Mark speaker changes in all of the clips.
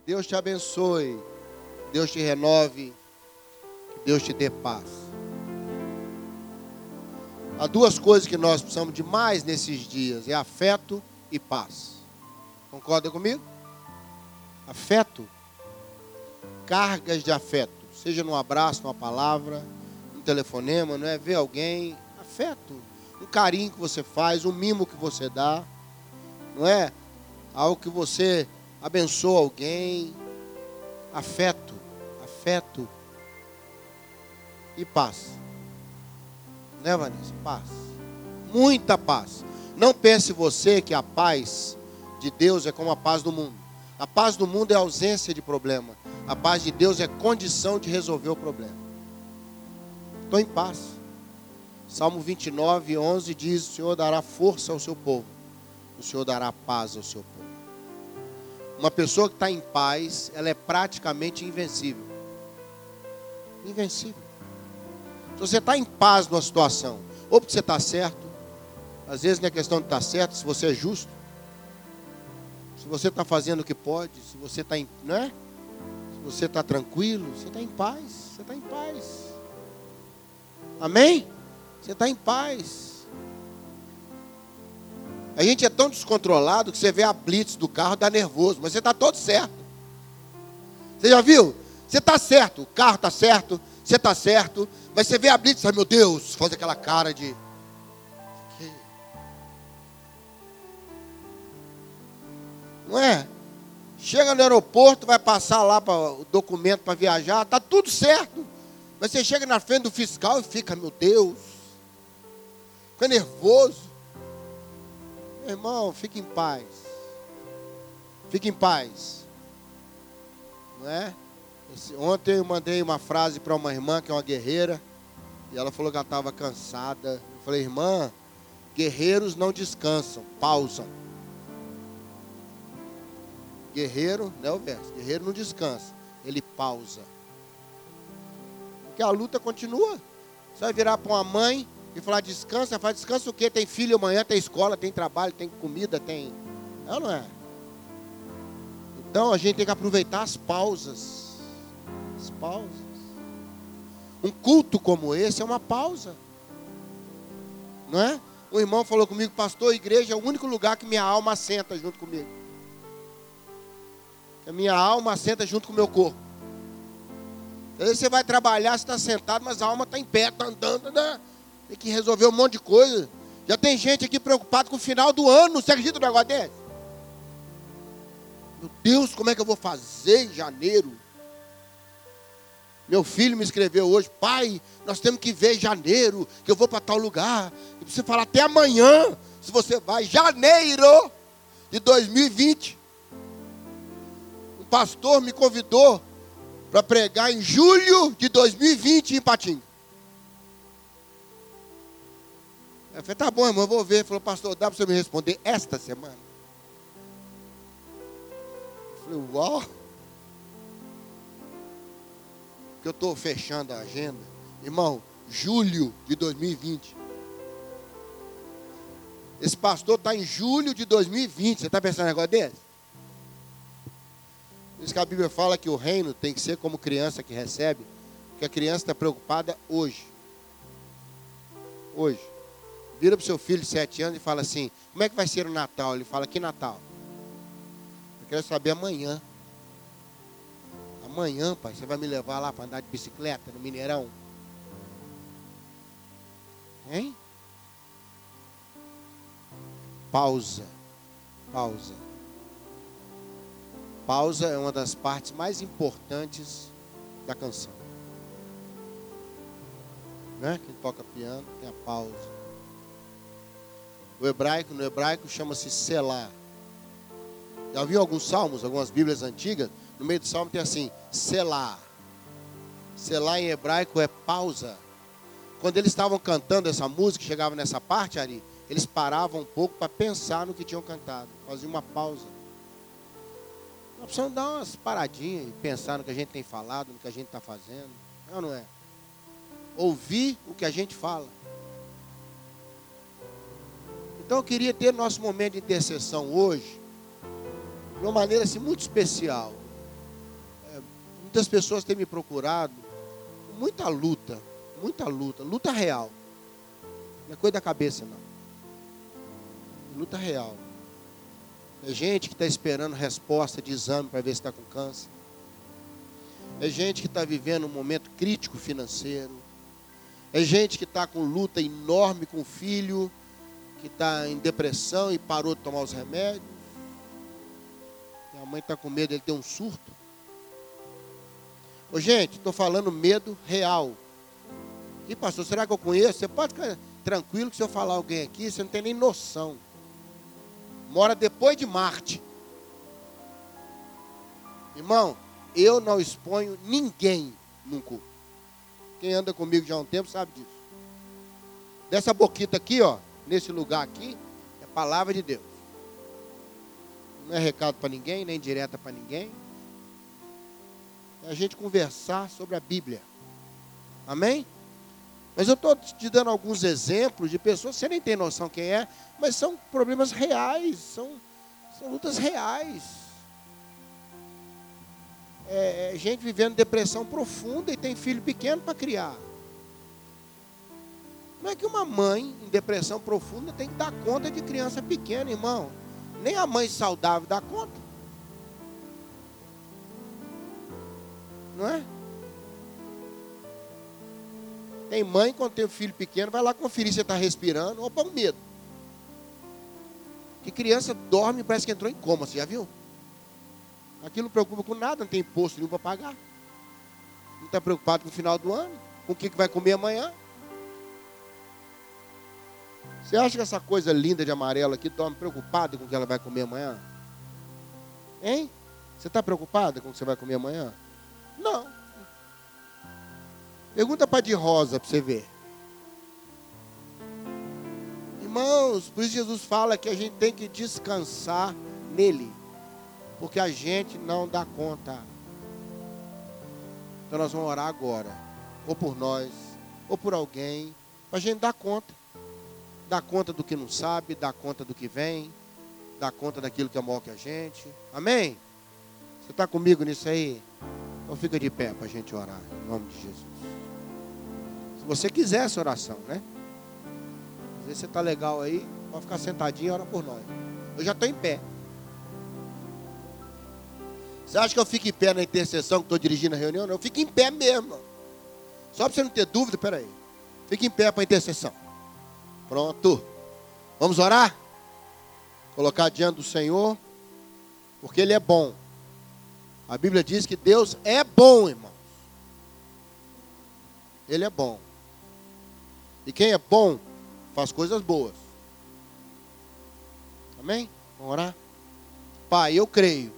Speaker 1: Que Deus te abençoe. Que Deus te renove. Que Deus te dê paz. Há duas coisas que nós precisamos de mais nesses dias: é afeto e paz. Concorda comigo? Afeto, cargas de afeto, seja num abraço, numa palavra, um telefonema, não é? Ver alguém, afeto, um carinho que você faz, um mimo que você dá, não é? Algo que você abençoa alguém, afeto, afeto e paz. Né, Vanessa? Paz. Muita paz. Não pense você que a paz de Deus é como a paz do mundo. A paz do mundo é ausência de problema. A paz de Deus é condição de resolver o problema. Estou em paz. Salmo 29, 11 diz: O Senhor dará força ao seu povo, o Senhor dará paz ao seu povo. Uma pessoa que está em paz, ela é praticamente invencível. Invencível. Se você está em paz numa situação, ou porque você está certo, às vezes não é questão de estar tá certo, se você é justo, se você está fazendo o que pode, se você está em, não é? Se você está tranquilo, você está em paz, você está em paz. Amém? Você está em paz. A gente é tão descontrolado que você vê a blitz do carro, dá nervoso, mas você está todo certo. Você já viu? Você está certo, o carro está certo, você está certo, mas você vê a blitz, ai meu Deus, faz aquela cara de. Não é? Chega no aeroporto, vai passar lá para o documento para viajar, tá tudo certo. Mas você chega na frente do fiscal e fica, meu Deus, fica nervoso. Irmão, fique em paz. Fique em paz. Não é? Esse, ontem eu mandei uma frase para uma irmã que é uma guerreira. E ela falou que ela estava cansada. Eu falei, irmã, guerreiros não descansam, pausam. Guerreiro, né o verso? Guerreiro não descansa, ele pausa. Porque a luta continua. Você vai virar para uma mãe e falar descansa, faz descansa o quê? Tem filho amanhã, tem escola, tem trabalho, tem comida, tem. Não, não é? Então a gente tem que aproveitar as pausas as pausas. Um culto como esse é uma pausa. Não é? Um irmão falou comigo, pastor, a igreja é o único lugar que minha alma senta junto comigo. A minha alma senta junto com o meu corpo. Às vezes você vai trabalhar, você está sentado, mas a alma está em pé, está andando, né? Tem que resolver um monte de coisa. Já tem gente aqui preocupada com o final do ano. Você acredita no negócio desse? Meu Deus, como é que eu vou fazer em janeiro? Meu filho me escreveu hoje, pai, nós temos que ver janeiro, que eu vou para tal lugar. E você fala até amanhã, se você vai, janeiro de 2020. Um pastor me convidou para pregar em julho de 2020 em Patinho. Eu falei, tá bom, irmão, eu vou ver. Ele falou, pastor, dá para você me responder esta semana? Eu falei, uau que eu estou fechando a agenda. Irmão, julho de 2020. Esse pastor está em julho de 2020. Você está pensando em negócio desse? Diz que a Bíblia fala que o reino tem que ser como criança que recebe, que a criança está preocupada hoje. Hoje. Vira para o seu filho de sete anos e fala assim: Como é que vai ser o Natal? Ele fala: Que Natal? Eu quero saber amanhã. Amanhã, pai, você vai me levar lá para andar de bicicleta no Mineirão? Hein? Pausa. Pausa. Pausa é uma das partes mais importantes da canção. Né? Quem toca piano tem a pausa. O hebraico, no hebraico chama-se selar. Já viu alguns salmos, algumas bíblias antigas? No meio do salmo tem assim, Selá. Selá em hebraico é pausa. Quando eles estavam cantando essa música, chegavam nessa parte, Ari, eles paravam um pouco para pensar no que tinham cantado. Faziam uma pausa. Nós precisamos dar umas paradinhas e pensar no que a gente tem falado, no que a gente está fazendo. É não é? Ouvir o que a gente fala. Então eu queria ter nosso momento de intercessão hoje, de uma maneira assim, muito especial. Muitas pessoas têm me procurado, muita luta, muita luta, luta real. Não é coisa da cabeça, não. Luta real. É gente que está esperando resposta de exame para ver se está com câncer. É gente que está vivendo um momento crítico financeiro. É gente que está com luta enorme com o filho, que está em depressão e parou de tomar os remédios. Minha mãe está com medo, ele tem um surto. Ô, gente, estou falando medo real. E pastor, será que eu conheço? Você pode ficar tranquilo que se eu falar alguém aqui, você não tem nem noção. Mora depois de Marte. Irmão, eu não exponho ninguém num culto. Quem anda comigo já há um tempo sabe disso. Dessa boquita aqui, ó, nesse lugar aqui, é palavra de Deus. Não é recado para ninguém, nem direta para ninguém. É a gente conversar sobre a Bíblia. Amém? Mas eu estou te dando alguns exemplos de pessoas, você nem tem noção quem é, mas são problemas reais, são, são lutas reais. É, é gente vivendo depressão profunda e tem filho pequeno para criar. Não é que uma mãe em depressão profunda tem que dar conta de criança pequena, irmão. Nem a mãe saudável dá conta. Não é? Tem mãe, quando tem um filho pequeno, vai lá conferir se está respirando. Opa, um medo. Que criança dorme parece que entrou em coma, você já viu? Aquilo não preocupa com nada, não tem imposto nenhum para pagar. Não está preocupado com o final do ano, com o que vai comer amanhã. Você acha que essa coisa linda de amarelo aqui dorme preocupada com o que ela vai comer amanhã? Hein? Você está preocupada com o que você vai comer amanhã? Não. Pergunta para de rosa para você ver. Irmãos, por isso Jesus fala que a gente tem que descansar nele. Porque a gente não dá conta. Então nós vamos orar agora. Ou por nós, ou por alguém. Para a gente dar conta. Dar conta do que não sabe, dar conta do que vem. Dar conta daquilo que é maior que a gente. Amém? Você está comigo nisso aí? Então fica de pé para a gente orar. Em nome de Jesus você quiser essa oração, né? Às vezes você está legal aí, pode ficar sentadinho e ora por nós. Eu já estou em pé. Você acha que eu fico em pé na intercessão que estou dirigindo a reunião? Não, eu fico em pé mesmo. Só para você não ter dúvida, peraí. Fique em pé para a intercessão. Pronto. Vamos orar? Colocar diante do Senhor, porque Ele é bom. A Bíblia diz que Deus é bom, irmãos. Ele é bom. E quem é bom faz coisas boas. Amém? Vamos orar? Pai, eu creio.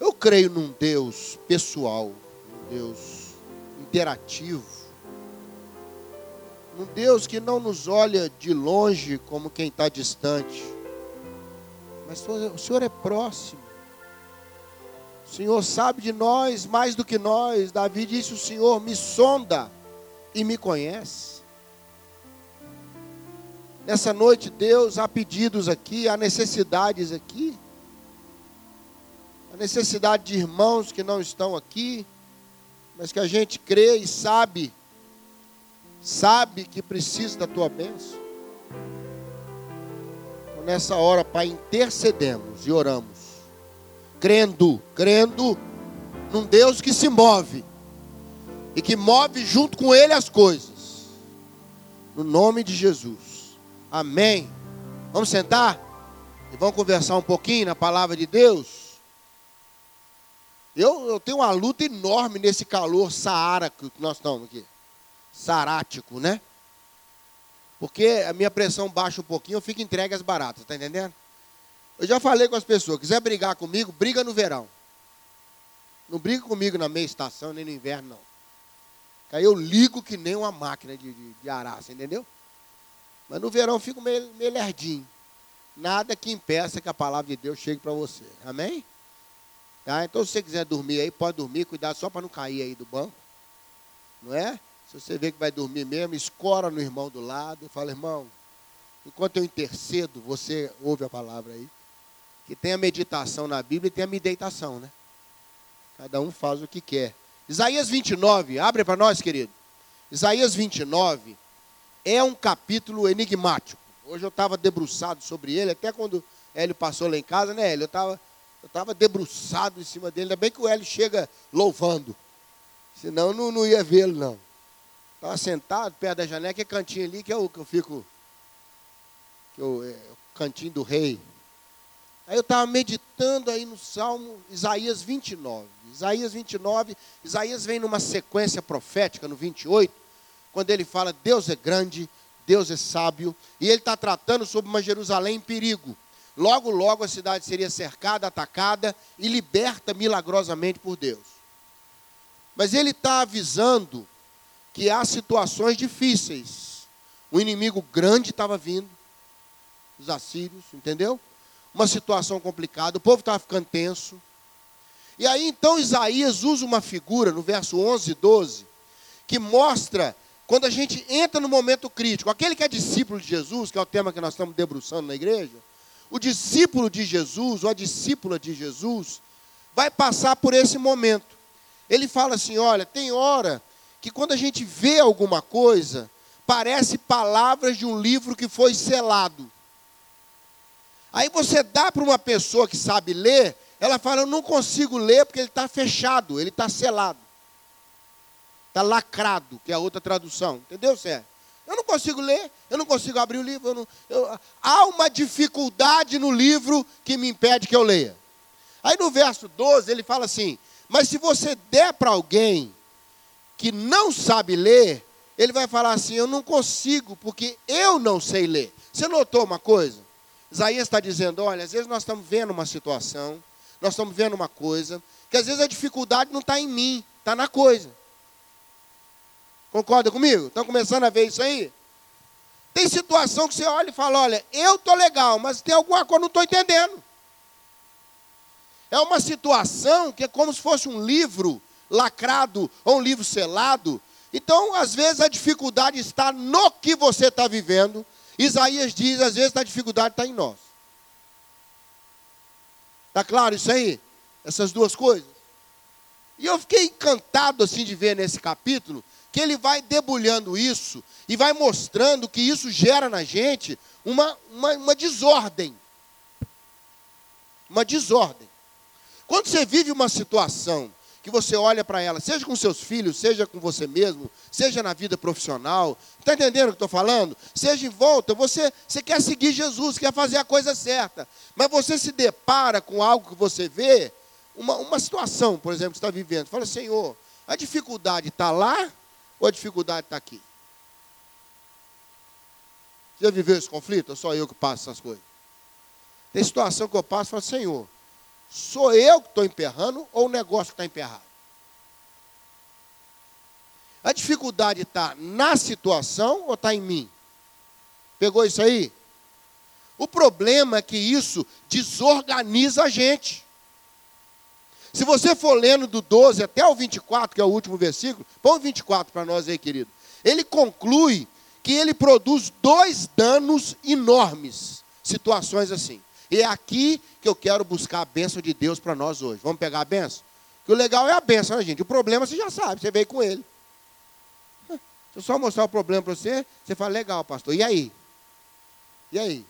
Speaker 1: Eu creio num Deus pessoal, um Deus interativo, um Deus que não nos olha de longe como quem está distante, mas o Senhor é próximo. O Senhor sabe de nós mais do que nós. Davi disse: O Senhor me sonda e me conhece. Nessa noite, Deus, há pedidos aqui, há necessidades aqui. A necessidade de irmãos que não estão aqui, mas que a gente crê e sabe, sabe que precisa da tua bênção. Então, nessa hora, Pai, intercedemos e oramos, crendo, crendo num Deus que se move e que move junto com ele as coisas. No nome de Jesus. Amém. Vamos sentar e vamos conversar um pouquinho na palavra de Deus. Eu, eu tenho uma luta enorme nesse calor saara que nós estamos aqui. Sarático, né? Porque a minha pressão baixa um pouquinho, eu fico entregue às baratas, tá entendendo? Eu já falei com as pessoas, quiser brigar comigo, briga no verão. Não briga comigo na meia estação, nem no inverno, não. Aí eu ligo que nem uma máquina de, de, de você entendeu? Mas no verão eu fico meio, meio lerdinho. Nada que impeça que a palavra de Deus chegue para você. Amém? Tá? Então, se você quiser dormir aí, pode dormir, cuidado só para não cair aí do banco. Não é? Se você vê que vai dormir mesmo, escora no irmão do lado. Fala, irmão, enquanto eu intercedo, você ouve a palavra aí. Que tem a meditação na Bíblia e tem a meditação, né? Cada um faz o que quer. Isaías 29, abre para nós, querido. Isaías 29 é um capítulo enigmático. Hoje eu estava debruçado sobre ele, até quando Hélio passou lá em casa, né, Hélio? Eu estava eu tava debruçado em cima dele. Ainda bem que o Hélio chega louvando. Senão não, não ia vê-lo, não. Estava sentado perto da janela, que é cantinho ali, que é o que eu fico. Que eu, é, o cantinho do rei. Aí eu estava meditando aí no Salmo Isaías 29. Isaías 29, Isaías vem numa sequência profética no 28, quando ele fala: Deus é grande, Deus é sábio, e ele está tratando sobre uma Jerusalém em perigo. Logo, logo a cidade seria cercada, atacada e liberta milagrosamente por Deus. Mas ele está avisando que há situações difíceis. O inimigo grande estava vindo, os assírios, entendeu? uma situação complicada, o povo estava ficando tenso. E aí então Isaías usa uma figura no verso 11 e 12, que mostra quando a gente entra no momento crítico, aquele que é discípulo de Jesus, que é o tema que nós estamos debruçando na igreja, o discípulo de Jesus, ou a discípula de Jesus, vai passar por esse momento. Ele fala assim: olha, tem hora que quando a gente vê alguma coisa, parece palavras de um livro que foi selado. Aí você dá para uma pessoa que sabe ler, ela fala: Eu não consigo ler porque ele está fechado, ele está selado. Está lacrado, que é a outra tradução. Entendeu, Sérgio? Eu não consigo ler, eu não consigo abrir o livro. Eu não, eu, há uma dificuldade no livro que me impede que eu leia. Aí no verso 12 ele fala assim: Mas se você der para alguém que não sabe ler, ele vai falar assim: Eu não consigo, porque eu não sei ler. Você notou uma coisa? Isaías está dizendo: olha, às vezes nós estamos vendo uma situação, nós estamos vendo uma coisa, que às vezes a dificuldade não está em mim, está na coisa. Concorda comigo? Estão começando a ver isso aí? Tem situação que você olha e fala: olha, eu estou legal, mas tem alguma coisa que eu não estou entendendo. É uma situação que é como se fosse um livro lacrado ou um livro selado. Então, às vezes, a dificuldade está no que você está vivendo, Isaías diz, às vezes a dificuldade está em nós. Está claro isso aí? Essas duas coisas. E eu fiquei encantado assim de ver nesse capítulo que ele vai debulhando isso e vai mostrando que isso gera na gente uma, uma, uma desordem. Uma desordem. Quando você vive uma situação que você olha para ela, seja com seus filhos, seja com você mesmo, seja na vida profissional. Está entendendo o que estou falando? Seja em volta, você, você quer seguir Jesus, quer fazer a coisa certa. Mas você se depara com algo que você vê, uma, uma situação, por exemplo, que está vivendo. Fala, Senhor, a dificuldade está lá ou a dificuldade está aqui? Você já viveu esse conflito? Ou só eu que passo essas coisas? Tem situação que eu passo e falo, Senhor, Sou eu que estou emperrando ou o negócio que está emperrado? A dificuldade está na situação ou está em mim? Pegou isso aí? O problema é que isso desorganiza a gente. Se você for lendo do 12 até o 24, que é o último versículo, põe o 24 para nós aí, querido. Ele conclui que ele produz dois danos enormes, situações assim. E é aqui que eu quero buscar a bênção de Deus para nós hoje. Vamos pegar a bênção? Que o legal é a bênção, né, gente? O problema você já sabe, você veio com ele. Se eu só mostrar o problema para você, você fala, legal, pastor. E aí? E aí?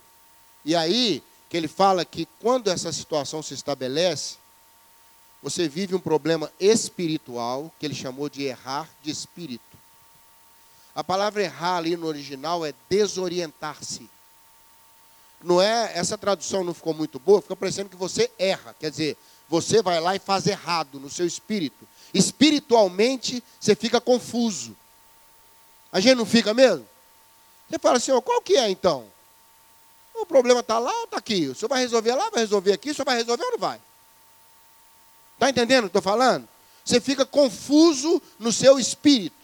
Speaker 1: E aí, que ele fala que quando essa situação se estabelece, você vive um problema espiritual, que ele chamou de errar de espírito. A palavra errar ali no original é desorientar-se não é, essa tradução não ficou muito boa, fica parecendo que você erra, quer dizer, você vai lá e faz errado no seu espírito. Espiritualmente, você fica confuso. A gente não fica mesmo? Você fala assim, qual que é então? O problema está lá ou está aqui? O senhor vai resolver lá, vai resolver aqui, o senhor vai resolver ou não vai? Está entendendo o que estou falando? Você fica confuso no seu espírito.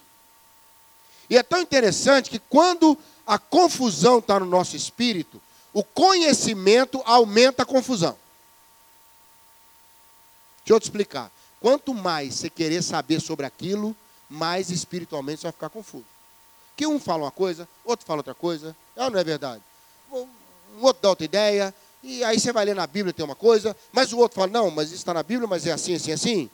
Speaker 1: E é tão interessante que quando a confusão está no nosso espírito, o conhecimento aumenta a confusão. Deixa eu te explicar. Quanto mais você querer saber sobre aquilo, mais espiritualmente você vai ficar confuso. Que um fala uma coisa, outro fala outra coisa. É ou não é verdade? Um outro dá outra ideia, e aí você vai ler na Bíblia tem uma coisa, mas o outro fala, não, mas isso está na Bíblia, mas é assim, assim, assim.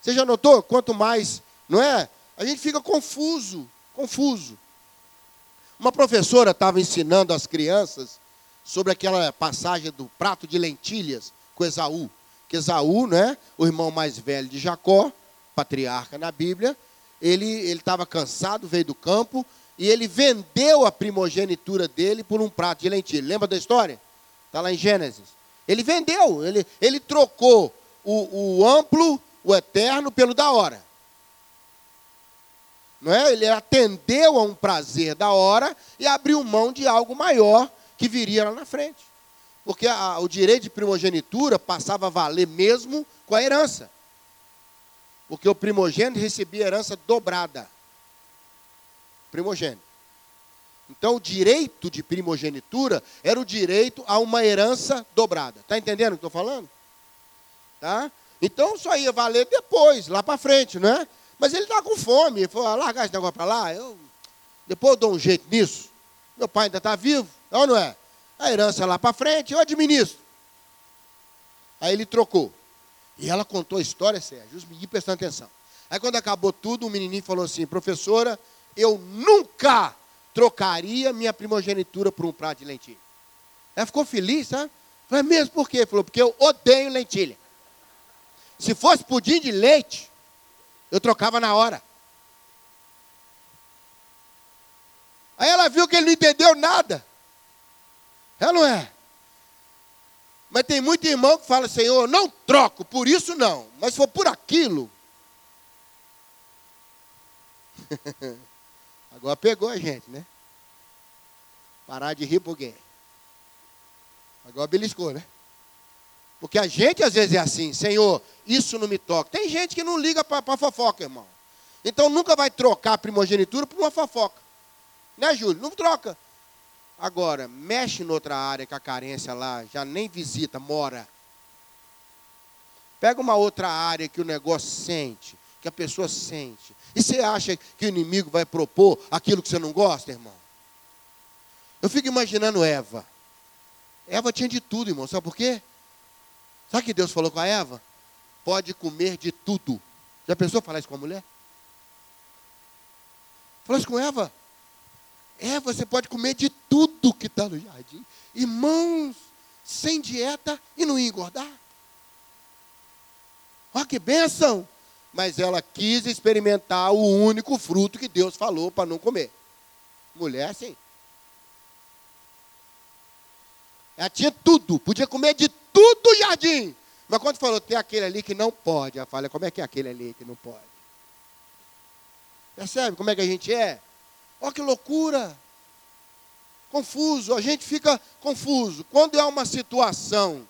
Speaker 1: Você já notou? Quanto mais, não é? A gente fica confuso, confuso. Uma professora estava ensinando as crianças sobre aquela passagem do prato de lentilhas com Esaú. Que Esaú, né, o irmão mais velho de Jacó, patriarca na Bíblia, ele estava cansado, veio do campo, e ele vendeu a primogenitura dele por um prato de lentilha. Lembra da história? Está lá em Gênesis. Ele vendeu, ele, ele trocou o, o amplo, o eterno, pelo da hora. Não é? Ele atendeu a um prazer da hora e abriu mão de algo maior que viria lá na frente. Porque a, o direito de primogenitura passava a valer mesmo com a herança. Porque o primogênito recebia herança dobrada. Primogênito. Então, o direito de primogenitura era o direito a uma herança dobrada. Está entendendo o que estou falando? Tá? Então, só ia valer depois, lá para frente, não é? Mas ele estava com fome. Ele falou: ah, largar esse negócio para lá, eu, depois eu dou um jeito nisso. Meu pai ainda está vivo, é não é? A herança lá para frente, eu administro. Aí ele trocou. E ela contou a história, Sérgio, os meninos prestando atenção. Aí quando acabou tudo, o menininho falou assim, professora, eu nunca trocaria minha primogenitura por um prato de lentilha. Ela ficou feliz, sabe? Falei, mesmo por quê? Falou, porque eu odeio lentilha. Se fosse pudim de leite, eu trocava na hora. Aí ela viu que ele não entendeu nada. É ou não é? Mas tem muito irmão que fala, Senhor, não troco, por isso não. Mas se for por aquilo. Agora pegou a gente, né? Parar de rir por quê? Agora beliscou, né? Porque a gente às vezes é assim, Senhor, isso não me toca. Tem gente que não liga para fofoca, irmão. Então nunca vai trocar a primogenitura por uma fofoca. Né, Júlio? Não troca. Agora, mexe noutra área que a carência lá já nem visita, mora. Pega uma outra área que o negócio sente, que a pessoa sente. E você acha que o inimigo vai propor aquilo que você não gosta, irmão? Eu fico imaginando Eva. Eva tinha de tudo, irmão. Sabe por quê? Sabe o que Deus falou com a Eva? Pode comer de tudo. Já pensou falar isso com a mulher? Falou isso com Eva? É, você pode comer de tudo que está no jardim. Irmãos, sem dieta e não engordar. Olha que bênção! Mas ela quis experimentar o único fruto que Deus falou para não comer. Mulher, sim. Ela tinha tudo, podia comer de tudo jardim. Mas quando falou, tem aquele ali que não pode, ela fala, como é que é aquele ali que não pode? Percebe como é que a gente é? Olha que loucura! Confuso, a gente fica confuso. Quando é uma situação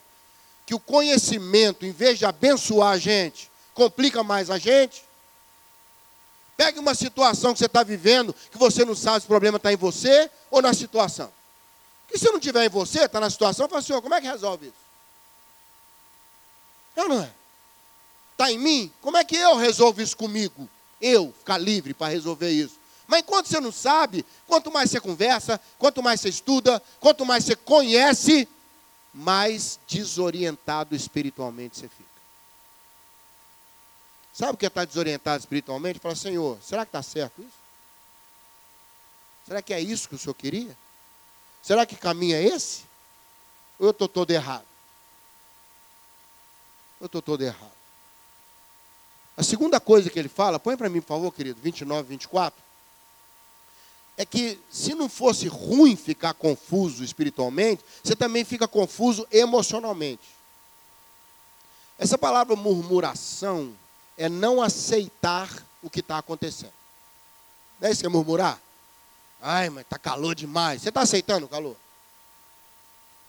Speaker 1: que o conhecimento, em vez de abençoar a gente, complica mais a gente. Pegue uma situação que você está vivendo, que você não sabe se o problema está em você ou na situação. Que se não tiver em você, está na situação, fala, Senhor, como é que resolve isso? É ou não é? Está em mim? Como é que eu resolvo isso comigo? Eu ficar livre para resolver isso. Mas enquanto você não sabe, quanto mais você conversa, quanto mais você estuda, quanto mais você conhece, mais desorientado espiritualmente você fica. Sabe o que é estar desorientado espiritualmente? Fala, Senhor, será que está certo isso? Será que é isso que o Senhor queria? Será que caminho é esse? Ou eu estou todo errado? Eu estou todo errado. A segunda coisa que ele fala, põe para mim, por favor, querido, 29, 24 é que se não fosse ruim ficar confuso espiritualmente, você também fica confuso emocionalmente. Essa palavra murmuração é não aceitar o que está acontecendo. Não é isso que é murmurar? Ai, mas está calor demais. Você está aceitando o calor?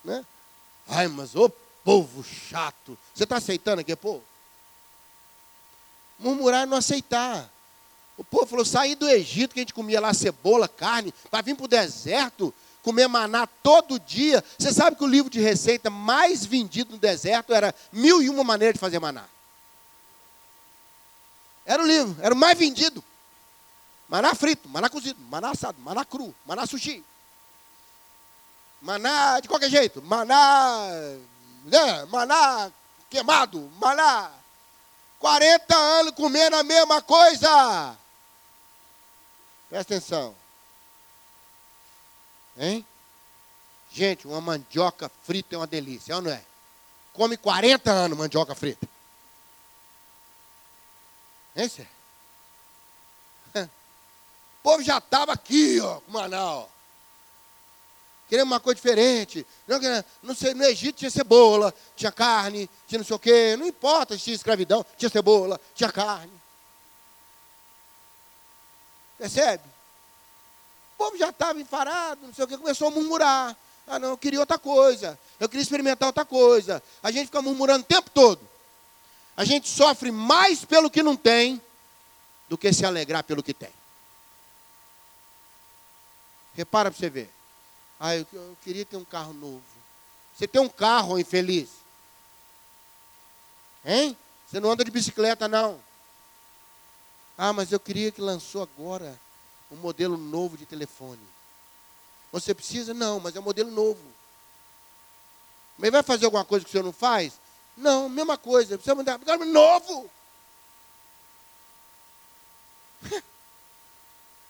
Speaker 1: Né? Ai, mas ô povo chato. Você está aceitando aqui, povo? Murmurar é não aceitar. O povo falou: sair do Egito, que a gente comia lá cebola, carne, para vir para o deserto, comer maná todo dia. Você sabe que o livro de receita mais vendido no deserto era mil e uma maneiras de fazer maná. Era o livro, era o mais vendido. Maná frito, maná cozido, maná assado, maná cru, maná sushi. Maná de qualquer jeito, maná, né, maná queimado, maná 40 anos comendo a mesma coisa. Presta atenção. Hein? Gente, uma mandioca frita é uma delícia, é ou não é? Come 40 anos mandioca frita. Hein, Sérgio? O povo já estava aqui, ó, com Manaus. Querendo uma coisa diferente. Não, não sei, no Egito tinha cebola, tinha carne, tinha não sei o quê. Não importa se tinha escravidão, tinha cebola, tinha carne. Percebe? O povo já estava enfarado, não sei o quê, começou a murmurar. Ah, não, eu queria outra coisa. Eu queria experimentar outra coisa. A gente fica murmurando o tempo todo. A gente sofre mais pelo que não tem do que se alegrar pelo que tem. Repara para você ver. Ah, eu, eu, queria ter um carro novo. Você tem um carro infeliz? Hein? Você não anda de bicicleta, não. Ah, mas eu queria que lançou agora um modelo novo de telefone. Você precisa? Não, mas é um modelo novo. Mas vai fazer alguma coisa que o senhor não faz? Não, mesma coisa. Precisa mandar novo.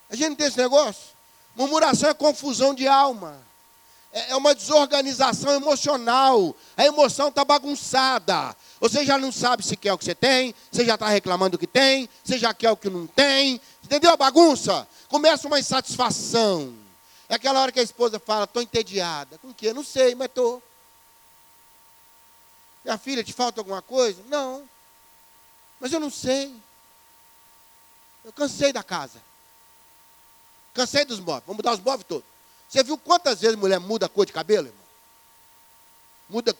Speaker 1: A gente tem esse negócio? Murmuração é confusão de alma. É, é uma desorganização emocional. A emoção está bagunçada. Você já não sabe se quer o que você tem, você já está reclamando do que tem, você já quer o que não tem. Entendeu a bagunça? Começa uma insatisfação. É aquela hora que a esposa fala, estou entediada. Com o quê? Não sei, mas estou. Minha filha, te falta alguma coisa? Não. Mas eu não sei. Eu cansei da casa. Cansei dos móveis. Vamos mudar os móveis todos. Você viu quantas vezes mulher muda a cor de cabelo, irmão? Muda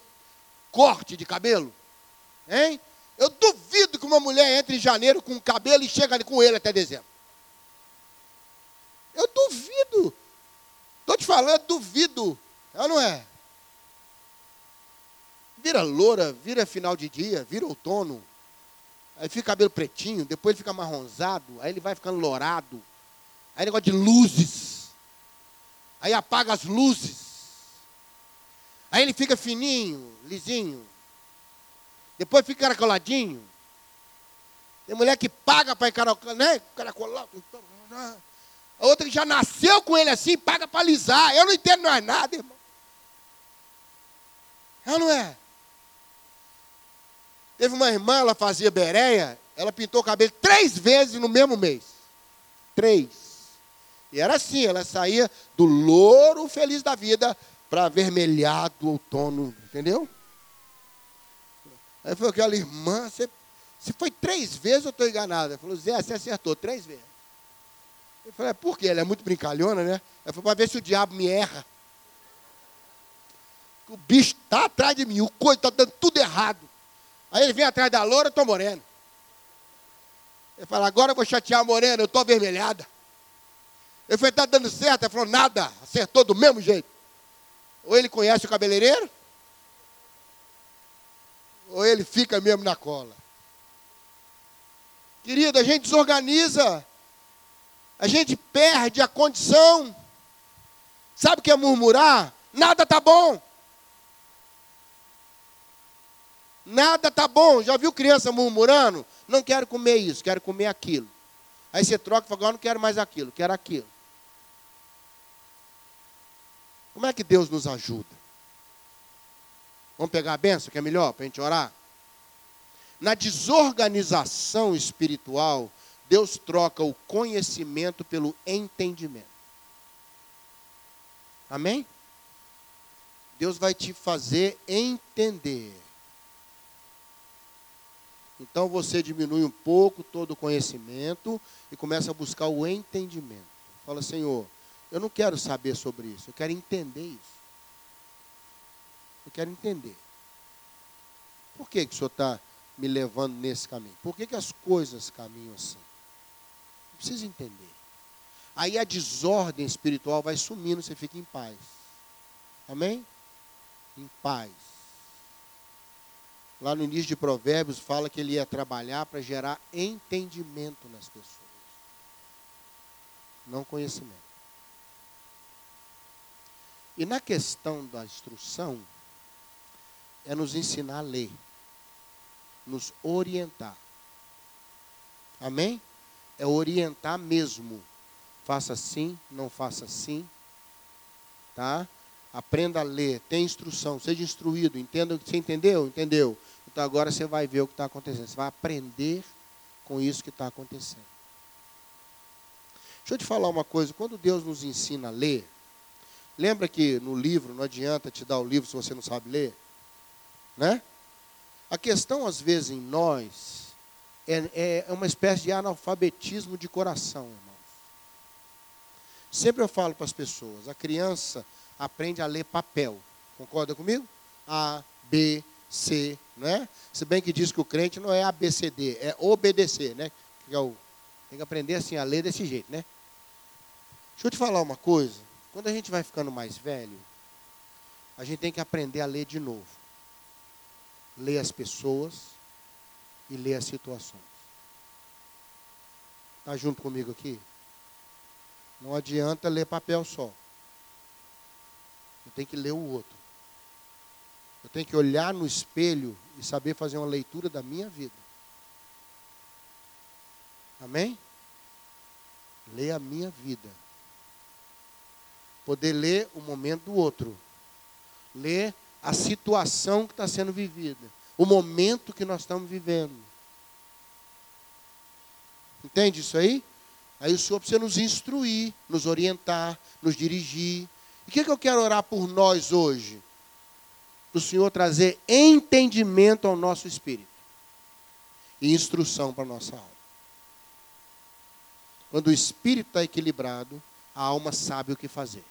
Speaker 1: corte de cabelo? Hein? Eu duvido que uma mulher entre em janeiro com cabelo e chega com ele até dezembro. Eu duvido. Estou te falando, duvido. É ou não é? Vira loura, vira final de dia, vira outono. Aí fica cabelo pretinho, depois ele fica marronzado, aí ele vai ficando lourado. Aí negócio de luzes. Aí apaga as luzes. Aí ele fica fininho, lisinho. Depois fica caracoladinho. Tem mulher que paga para encaracolar, né? Caracolar. A outra que já nasceu com ele assim, paga para alisar. Eu não entendo mais nada, irmão. É não é? Teve uma irmã, ela fazia bereia, ela pintou o cabelo três vezes no mesmo mês. Três. E era assim, ela saía do louro feliz da vida para vermelhado outono, entendeu? Aí falou aquela irmã, você, você foi três vezes ou estou enganada? Ela falou, Zé, você acertou três vezes. Eu falei, é por quê? Ela é muito brincalhona, né? Ela falou, para ver se o diabo me erra. O bicho está atrás de mim, o coito está dando tudo errado. Aí ele vem atrás da loura, eu estou moreno. Ele fala, agora eu vou chatear a morena, eu estou avermelhada. Ele falou, está dando certo? Ele falou, nada, acertou do mesmo jeito. Ou ele conhece o cabeleireiro, ou ele fica mesmo na cola. Querido, a gente desorganiza, a gente perde a condição. Sabe o que é murmurar? Nada está bom. Nada tá bom. Já viu criança murmurando? Não quero comer isso, quero comer aquilo. Aí você troca e fala, não quero mais aquilo, quero aquilo. Como é que Deus nos ajuda? Vamos pegar a benção, que é melhor, para a gente orar? Na desorganização espiritual, Deus troca o conhecimento pelo entendimento. Amém? Deus vai te fazer entender então você diminui um pouco todo o conhecimento e começa a buscar o entendimento. Fala, Senhor, eu não quero saber sobre isso, eu quero entender isso. Eu quero entender. Por que, que o Senhor está me levando nesse caminho? Por que, que as coisas caminham assim? Eu preciso entender. Aí a desordem espiritual vai sumindo, você fica em paz. Amém? Em paz. Lá no início de Provérbios fala que ele ia trabalhar para gerar entendimento nas pessoas. Não conhecimento. E na questão da instrução, é nos ensinar a ler, nos orientar. Amém? É orientar mesmo. Faça assim, não faça assim. Tá? Aprenda a ler, tenha instrução, seja instruído, entenda o que você entendeu? Entendeu? Então agora você vai ver o que está acontecendo. Você vai aprender com isso que está acontecendo. Deixa eu te falar uma coisa. Quando Deus nos ensina a ler, lembra que no livro não adianta te dar o livro se você não sabe ler? Né? A questão, às vezes, em nós é, é uma espécie de analfabetismo de coração, irmãos. Sempre eu falo para as pessoas: a criança aprende a ler papel. Concorda comigo? A, B, C, não é? Se bem que diz que o crente não é ABCD, é obedecer, né? É tem que aprender assim a ler desse jeito, né? Deixa eu te falar uma coisa. Quando a gente vai ficando mais velho, a gente tem que aprender a ler de novo. Ler as pessoas e ler as situações. Está junto comigo aqui? Não adianta ler papel só. Eu tenho que ler o outro. Eu tenho que olhar no espelho e saber fazer uma leitura da minha vida. Amém? Ler a minha vida poder ler o momento do outro, ler a situação que está sendo vivida, o momento que nós estamos vivendo. Entende isso aí? Aí o Senhor precisa nos instruir, nos orientar, nos dirigir. E o que, que eu quero orar por nós hoje? O Senhor trazer entendimento ao nosso espírito e instrução para a nossa alma. Quando o espírito está equilibrado, a alma sabe o que fazer.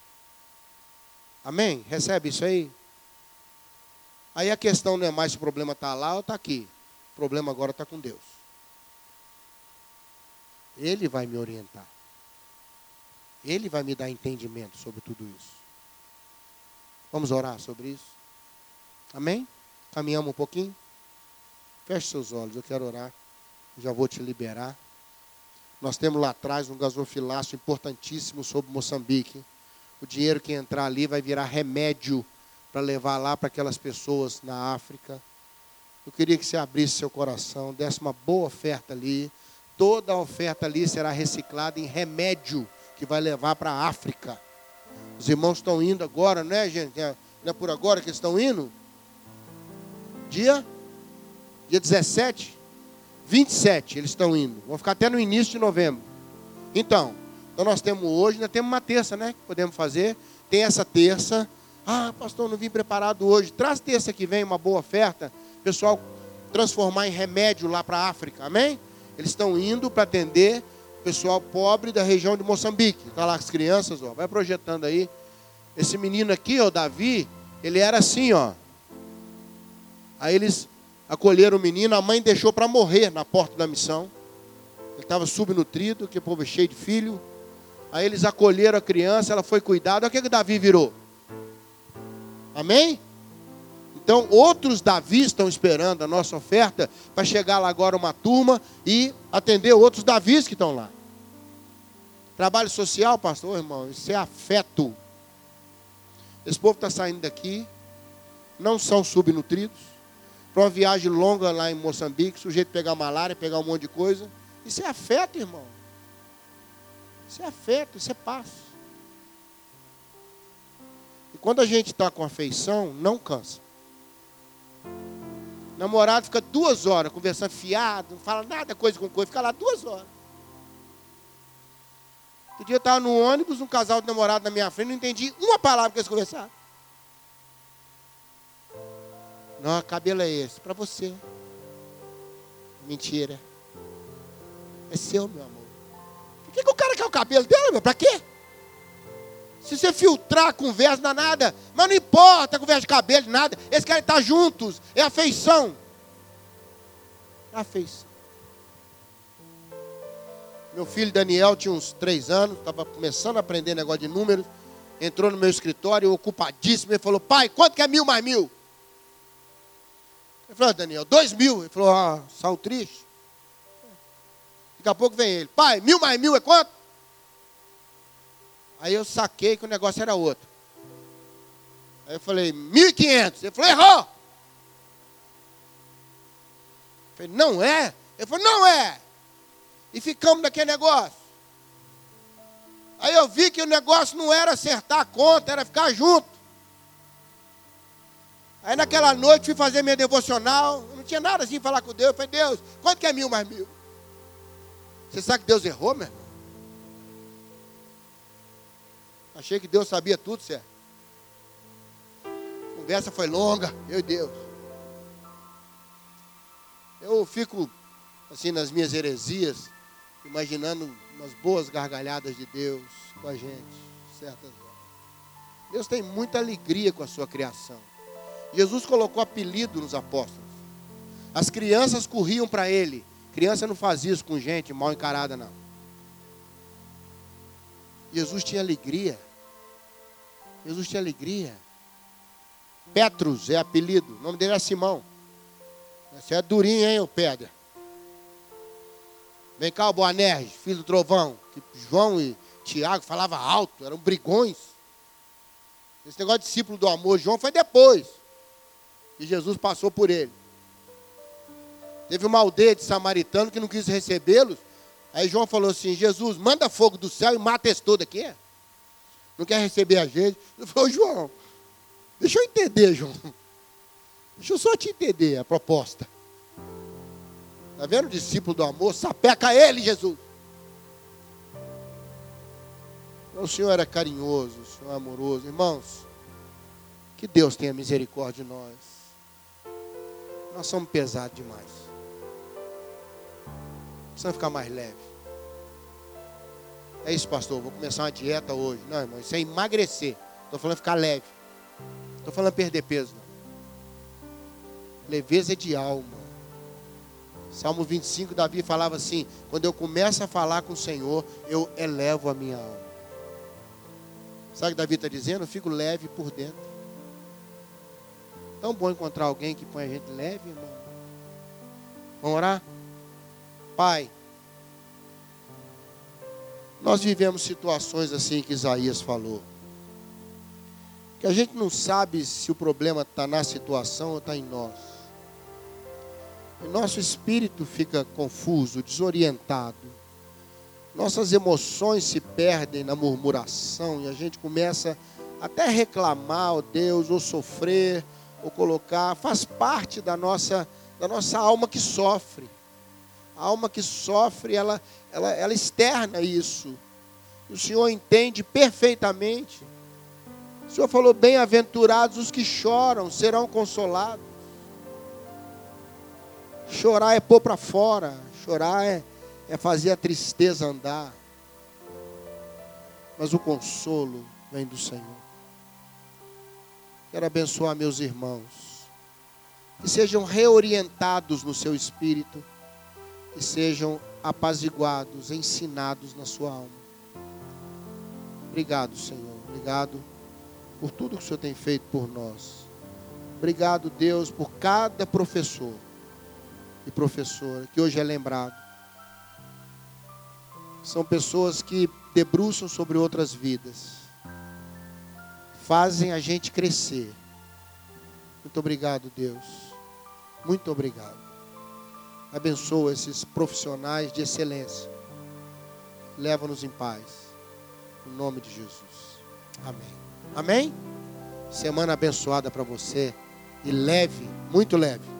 Speaker 1: Amém? Recebe isso aí? Aí a questão não é mais se o problema está lá ou está aqui. O problema agora está com Deus. Ele vai me orientar. Ele vai me dar entendimento sobre tudo isso. Vamos orar sobre isso? Amém? Caminhamos um pouquinho? Feche seus olhos, eu quero orar. Já vou te liberar. Nós temos lá atrás um gasofilácio importantíssimo sobre Moçambique o dinheiro que entrar ali vai virar remédio para levar lá para aquelas pessoas na África. Eu queria que você abrisse seu coração, desse uma boa oferta ali. Toda a oferta ali será reciclada em remédio que vai levar para a África. Os irmãos estão indo agora, não é, gente? Não é por agora que eles estão indo? Dia? Dia 17? 27 eles estão indo. Vão ficar até no início de novembro. Então, então nós temos hoje, ainda temos uma terça, né? Que podemos fazer. Tem essa terça. Ah, pastor, não vim preparado hoje. Traz terça que vem uma boa oferta. Pessoal, transformar em remédio lá para a África. Amém? Eles estão indo para atender o pessoal pobre da região de Moçambique. Está lá as crianças, ó. Vai projetando aí. Esse menino aqui, ó, Davi, ele era assim, ó. Aí eles acolheram o menino, a mãe deixou para morrer na porta da missão. Ele estava subnutrido, que povo é cheio de filho. Aí eles acolheram a criança, ela foi cuidada. Olha o que, que Davi virou. Amém? Então, outros Davi estão esperando a nossa oferta para chegar lá agora uma turma e atender outros Davis que estão lá. Trabalho social, pastor, irmão, isso é afeto. Esse povo está saindo daqui, não são subnutridos, para uma viagem longa lá em Moçambique, sujeito pegar malária, pegar um monte de coisa. Isso é afeto, irmão. Isso é afeto, isso é paz. E quando a gente está com afeição, não cansa. Namorado fica duas horas conversando fiado, não fala nada, coisa com coisa, fica lá duas horas. Outro dia eu estava no ônibus, um casal de namorado na minha frente, não entendi uma palavra que eles conversaram. Não, cabelo é esse, para você. Mentira. É seu, meu amor que, que o cara quer o cabelo dele, meu? Para quê? Se você filtrar a conversa, não nada. Mas não importa, conversa de cabelo, nada. Eles querem estar juntos. É afeição. É afeição. Meu filho Daniel tinha uns três anos, estava começando a aprender negócio de números. Entrou no meu escritório, ocupadíssimo. Ele falou, pai, quanto que é mil mais mil? Eu falei, Daniel, dois mil. Ele falou, ah, sal triste. Daqui a pouco vem ele, pai, mil mais mil é quanto? Aí eu saquei que o negócio era outro. Aí eu falei, mil e quinhentos. Ele falou, errou. Eu falei, não é? Ele falou, não é. E ficamos naquele negócio. Aí eu vi que o negócio não era acertar a conta, era ficar junto. Aí naquela noite fui fazer minha devocional, não tinha nada assim falar com Deus. Eu falei, Deus, quanto que é mil mais mil? Você sabe que Deus errou, meu irmão? Achei que Deus sabia tudo, certo? A conversa foi longa, meu Deus. Eu fico, assim, nas minhas heresias, imaginando umas boas gargalhadas de Deus com a gente, certas horas. Deus tem muita alegria com a sua criação. Jesus colocou apelido nos apóstolos. As crianças corriam para ele. Criança não faz isso com gente mal encarada, não. Jesus tinha alegria. Jesus tinha alegria. Petrus é apelido. O nome dele é Simão. Você é durinho, hein, o Pedro? Vem cá, o Boanerges, filho do trovão. Que João e Tiago falavam alto, eram brigões. Esse negócio de discípulo do amor, João foi depois. E Jesus passou por ele. Teve uma aldeia de samaritano que não quis recebê-los. Aí João falou assim: Jesus, manda fogo do céu e mata esse todo aqui. Não quer receber a gente. Ele falou: João, deixa eu entender, João. Deixa eu só te entender a proposta. Está vendo o discípulo do amor? Sapeca ele, Jesus. O Senhor é carinhoso, o Senhor é amoroso. Irmãos, que Deus tenha misericórdia de nós. Nós somos pesados demais. Precisamos ficar mais leve. É isso, pastor. Vou começar uma dieta hoje. Não, irmão, isso é emagrecer. Estou falando ficar leve. Estou falando perder peso. Não. Leveza de alma. Salmo 25, Davi falava assim: quando eu começo a falar com o Senhor, eu elevo a minha alma. Sabe o que Davi está dizendo? Eu fico leve por dentro. Tão bom encontrar alguém que põe a gente leve, irmão. Vamos orar? Pai, nós vivemos situações assim que Isaías falou. Que a gente não sabe se o problema está na situação ou está em nós. O nosso espírito fica confuso, desorientado. Nossas emoções se perdem na murmuração e a gente começa até a reclamar, ó oh Deus, ou sofrer, ou colocar, faz parte da nossa, da nossa alma que sofre. A alma que sofre, ela, ela, ela externa isso. O Senhor entende perfeitamente. O Senhor falou: bem-aventurados os que choram, serão consolados. Chorar é pôr para fora. Chorar é, é fazer a tristeza andar. Mas o consolo vem do Senhor. Quero abençoar meus irmãos. Que sejam reorientados no seu espírito. Que sejam apaziguados, ensinados na sua alma. Obrigado, Senhor. Obrigado por tudo que o Senhor tem feito por nós. Obrigado, Deus, por cada professor e professora que hoje é lembrado. São pessoas que debruçam sobre outras vidas, fazem a gente crescer. Muito obrigado, Deus. Muito obrigado. Abençoa esses profissionais de excelência. Leva-nos em paz. Em nome de Jesus. Amém. Amém? Semana abençoada para você. E leve, muito leve